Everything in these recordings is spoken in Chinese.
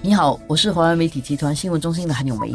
你好，我是华为媒体集团新闻中心的韩永梅。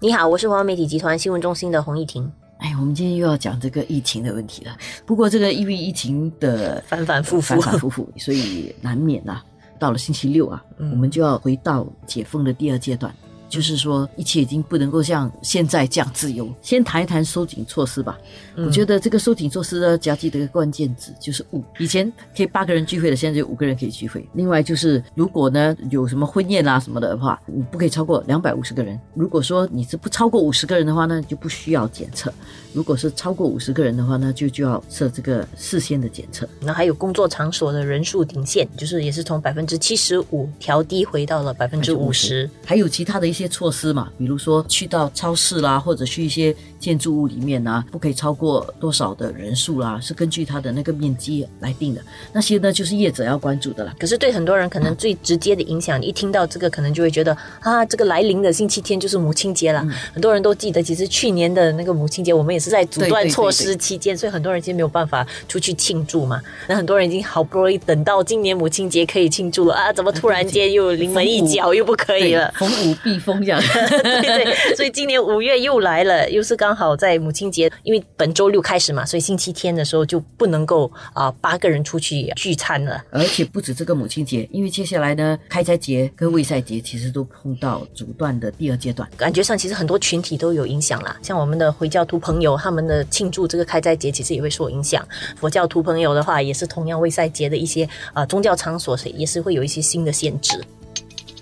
你好，我是华为媒体集团新闻中心的洪艺婷。哎，我们今天又要讲这个疫情的问题了。不过这个因为疫情的反反复复，反反复复，所以难免啊，到了星期六啊，我们就要回到解封的第二阶段。就是说，一切已经不能够像现在这样自由。先谈一谈收紧措施吧。我觉得这个收紧措施呢，只要记得一个关键字，就是“五”。以前可以八个人聚会的，现在只有五个人可以聚会。另外就是，如果呢有什么婚宴啊什么的话，你不可以超过两百五十个人。如果说你是不超过五十个人的话呢，就不需要检测。如果是超过五十个人的话呢，就就要设这个事先的检测。那还有工作场所的人数顶限，就是也是从百分之七十五调低回到了百分之五十。还有其他的一些措施嘛，比如说去到超市啦，或者去一些建筑物里面啊，不可以超过多少的人数啦，是根据它的那个面积来定的。那些呢，就是业者要关注的啦。可是对很多人可能最直接的影响，一听到这个，可能就会觉得啊，这个来临的星期天就是母亲节了。很多人都记得，其实去年的那个母亲节，我们也。是在阻断措施期间，所以很多人其实没有办法出去庆祝嘛。那很多人已经好不容易等到今年母亲节可以庆祝了啊，怎么突然间又临门一脚又不可以了？逢五必封这样。对对，所以今年五月又来了，又是刚好在母亲节，因为本周六开始嘛，所以星期天的时候就不能够啊八个人出去聚餐了。而且不止这个母亲节，因为接下来呢，开斋节跟卫赛节其实都碰到阻断的第二阶段，感觉上其实很多群体都有影响啦，像我们的回教徒朋友。他们的庆祝这个开斋节，其实也会受影响。佛教徒朋友的话，也是同样未赛节的一些啊宗教场所，也是会有一些新的限制。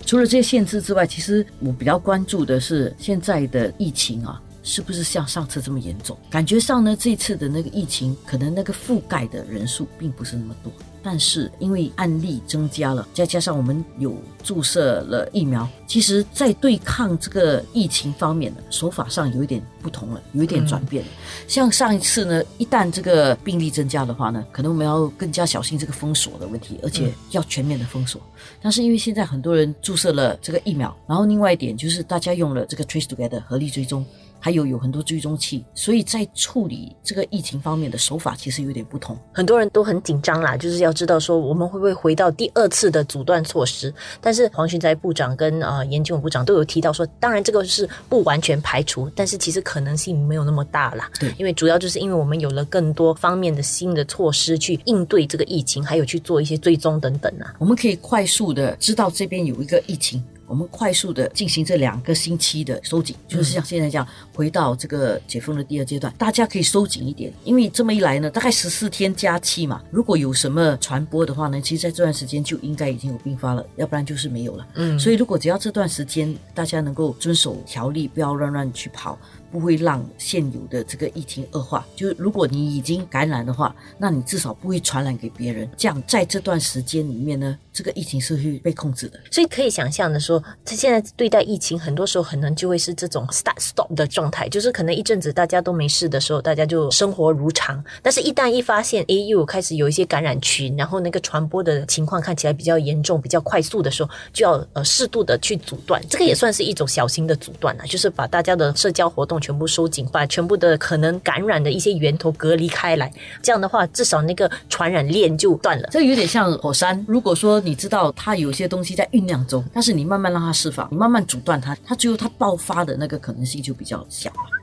除了这些限制之外，其实我比较关注的是现在的疫情啊，是不是像上次这么严重？感觉上呢，这次的那个疫情，可能那个覆盖的人数并不是那么多。但是因为案例增加了，再加上我们有注射了疫苗，其实，在对抗这个疫情方面呢手法上有一点不同了，有一点转变了。像上一次呢，一旦这个病例增加的话呢，可能我们要更加小心这个封锁的问题，而且要全面的封锁。但是因为现在很多人注射了这个疫苗，然后另外一点就是大家用了这个 Trace Together 合力追踪。还有有很多追踪器，所以在处理这个疫情方面的手法其实有点不同。很多人都很紧张啦，就是要知道说我们会不会回到第二次的阻断措施。但是黄群哉部长跟啊严金部长都有提到说，当然这个是不完全排除，但是其实可能性没有那么大啦。对，因为主要就是因为我们有了更多方面的新的措施去应对这个疫情，还有去做一些追踪等等啊，我们可以快速的知道这边有一个疫情。我们快速的进行这两个星期的收紧，就是像现在这样回到这个解封的第二阶段，大家可以收紧一点，因为这么一来呢，大概十四天假期嘛，如果有什么传播的话呢，其实在这段时间就应该已经有并发了，要不然就是没有了。嗯，所以如果只要这段时间大家能够遵守条例，不要乱乱去跑。不会让现有的这个疫情恶化。就是如果你已经感染的话，那你至少不会传染给别人。这样在这段时间里面呢，这个疫情是会被控制的。所以可以想象的说，他现在对待疫情，很多时候可能就会是这种 start stop 的状态，就是可能一阵子大家都没事的时候，大家就生活如常。但是，一旦一发现，哎，又开始有一些感染群，然后那个传播的情况看起来比较严重、比较快速的时候，就要呃适度的去阻断。这个也算是一种小型的阻断啊，就是把大家的社交活动。全部收紧，把全部的可能感染的一些源头隔离开来。这样的话，至少那个传染链就断了。这有点像火山。如果说你知道它有些东西在酝酿中，但是你慢慢让它释放，你慢慢阻断它，它最后它爆发的那个可能性就比较小了。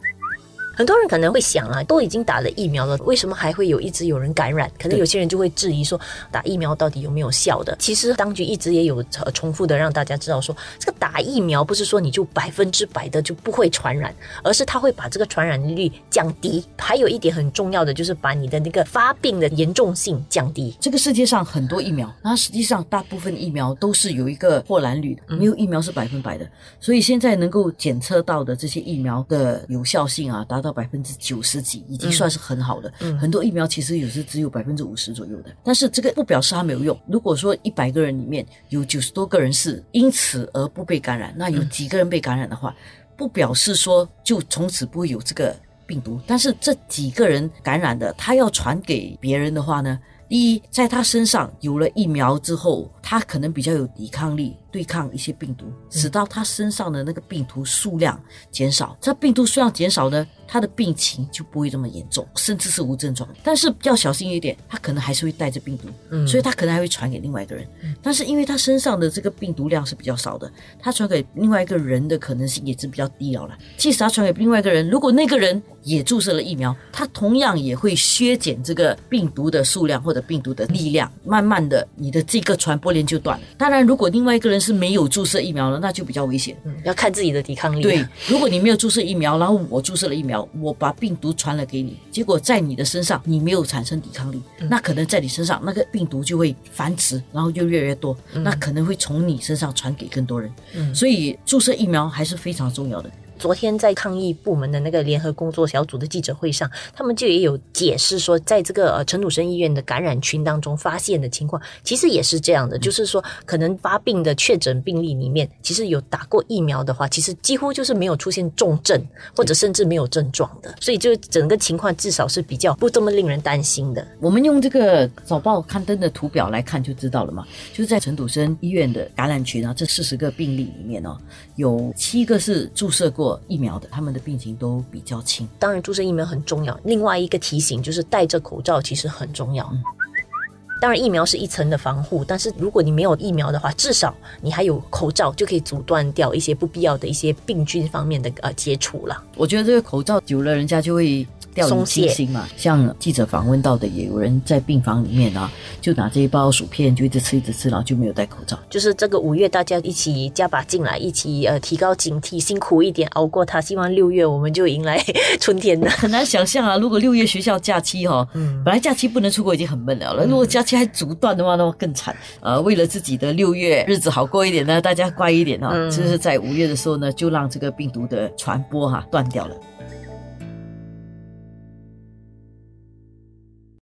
很多人可能会想啊，都已经打了疫苗了，为什么还会有一直有人感染？可能有些人就会质疑说，打疫苗到底有没有效的？其实当局一直也有重复的让大家知道说，这个打疫苗不是说你就百分之百的就不会传染，而是它会把这个传染率降低。还有一点很重要的就是把你的那个发病的严重性降低。这个世界上很多疫苗，那实际上大部分疫苗都是有一个破蓝率的，没有疫苗是百分百的。所以现在能够检测到的这些疫苗的有效性啊，达到百分之九十几，已经算是很好的。很多疫苗其实有时只有百分之五十左右的，但是这个不表示它没有用。如果说一百个人里面有九十多个人是因此而不被感染，那有几个人被感染的话，不表示说就从此不会有这个病毒。但是这几个人感染的，他要传给别人的话呢？第一，在他身上有了疫苗之后，他可能比较有抵抗力，对抗一些病毒，使到他身上的那个病毒数量减少。这病毒数量减少呢，他的病情就不会这么严重，甚至是无症状。但是要小心一点，他可能还是会带着病毒，嗯所以他可能还会传给另外一个人。但是因为他身上的这个病毒量是比较少的，他传给另外一个人的可能性也是比较低了了。即使他传给另外一个人，如果那个人也注射了疫苗，他同样也会削减这个病毒的数量或者病毒的力量，慢慢的你的这个传播链就断了。当然，如果另外一个人是没有注射疫苗的，那就比较危险。嗯，要看自己的抵抗力。对，如果你没有注射疫苗，然后我注射了疫苗，我把病毒传了给你，结果在你的身上你没有产生抵抗力，那可能在你身上那个病毒就会繁殖，然后就越来越多，那可能会从你身上传给更多人。嗯所以注射疫苗还是非常重要的。昨天在抗疫部门的那个联合工作小组的记者会上，他们就也有解释说，在这个呃陈土生医院的感染群当中发现的情况，其实也是这样的，就是说可能发病的确诊病例里面，其实有打过疫苗的话，其实几乎就是没有出现重症或者甚至没有症状的，所以就整个情况至少是比较不这么令人担心的。我们用这个早报刊登的图表来看就知道了嘛，就是在陈土生医院的感染群啊，这四十个病例里面哦，有七个是注射过疫苗的，他们的病情都比较轻。当然，注射疫苗很重要。另外一个提醒就是戴着口罩其实很重要。嗯当然，疫苗是一层的防护，但是如果你没有疫苗的话，至少你还有口罩，就可以阻断掉一些不必要的一些病菌方面的呃接触了。我觉得这个口罩久了，人家就会掉以松懈轻心嘛。像记者访问到的，也有人在病房里面啊，就拿这一包薯片就一直吃一直吃，然后就没有戴口罩。就是这个五月大家一起加把劲来，一起呃提高警惕，辛苦一点熬过它。希望六月我们就迎来 春天了。很难想象啊，如果六月学校假期哈、嗯本来假期不能出国已经很闷了了，如果假期还阻断的话，那么更惨。呃，为了自己的六月日子好过一点呢，大家乖一点啊，嗯就是在五月的时候呢，就让这个病毒的传播哈、断掉了。